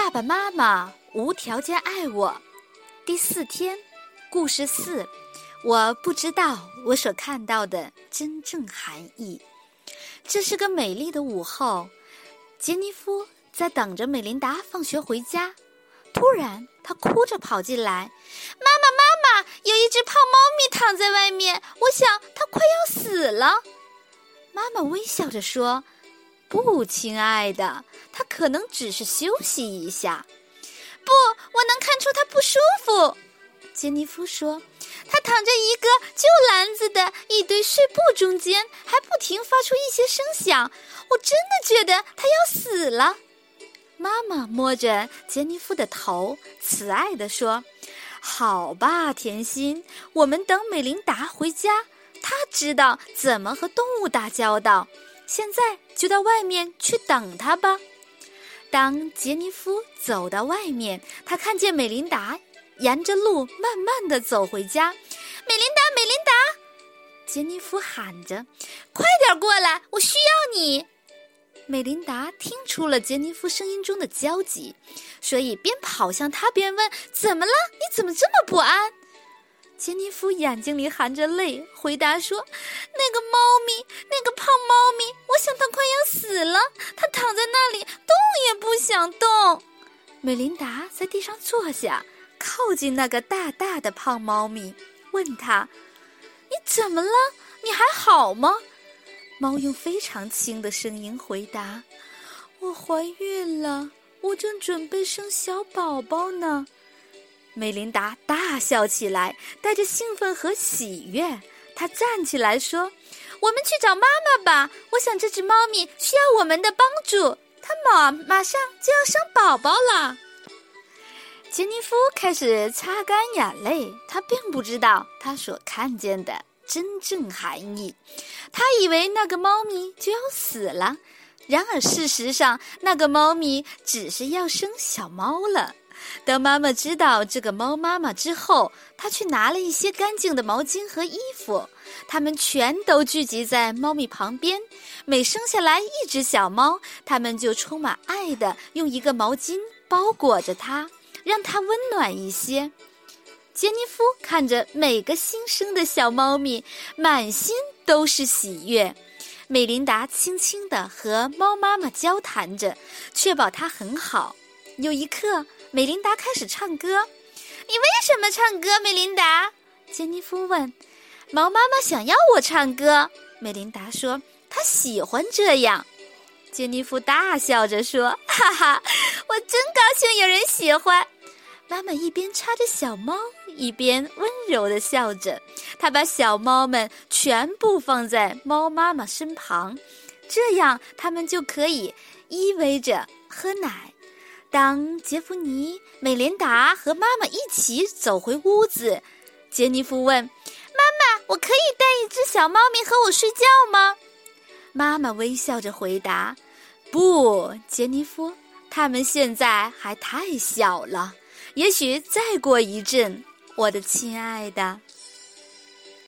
爸爸妈妈无条件爱我。第四天，故事四，我不知道我所看到的真正含义。这是个美丽的午后，杰尼夫在等着美琳达放学回家。突然，他哭着跑进来：“妈妈，妈妈，有一只胖猫咪躺在外面，我想它快要死了。”妈妈微笑着说。不，亲爱的，他可能只是休息一下。不，我能看出他不舒服。杰尼夫说：“他躺在一个旧篮子的一堆碎布中间，还不停发出一些声响。我真的觉得他要死了。”妈妈摸着杰尼夫的头，慈爱地说：“好吧，甜心，我们等美琳达回家，她知道怎么和动物打交道。”现在就到外面去等他吧。当杰尼夫走到外面，他看见美琳达沿着路慢慢的走回家。美琳达，美琳达！杰尼夫喊着：“快点过来，我需要你。”美琳达听出了杰尼夫声音中的焦急，所以边跑向他边问：“怎么了？你怎么这么不安？”杰尼夫眼睛里含着泪，回答说：“那个猫咪，那个胖猫咪，我想它快要死了。它躺在那里，动也不想动。”美琳达在地上坐下，靠近那个大大的胖猫咪，问他：“你怎么了？你还好吗？”猫用非常轻的声音回答：“我怀孕了，我正准备生小宝宝呢。”美琳达大笑起来，带着兴奋和喜悦。她站起来说：“我们去找妈妈吧！我想这只猫咪需要我们的帮助。它马马上就要生宝宝了。”杰尼夫开始擦干眼泪。他并不知道他所看见的真正含义。他以为那个猫咪就要死了，然而事实上，那个猫咪只是要生小猫了。当妈妈知道这个猫妈妈之后，她去拿了一些干净的毛巾和衣服，它们全都聚集在猫咪旁边。每生下来一只小猫，它们就充满爱的用一个毛巾包裹着它，让它温暖一些。杰尼夫看着每个新生的小猫咪，满心都是喜悦。美琳达轻轻地和猫妈妈交谈着，确保它很好。有一刻。美琳达开始唱歌，你为什么唱歌？美琳达，杰尼夫问。猫妈妈想要我唱歌，美琳达说，她喜欢这样。杰尼夫大笑着说：“哈哈，我真高兴有人喜欢。”妈妈一边擦着小猫，一边温柔的笑着。她把小猫们全部放在猫妈妈身旁，这样它们就可以依偎着喝奶。当杰弗尼、美琳达和妈妈一起走回屋子，杰尼夫问：“妈妈，我可以带一只小猫咪和我睡觉吗？”妈妈微笑着回答：“不，杰尼夫，它们现在还太小了。也许再过一阵，我的亲爱的。”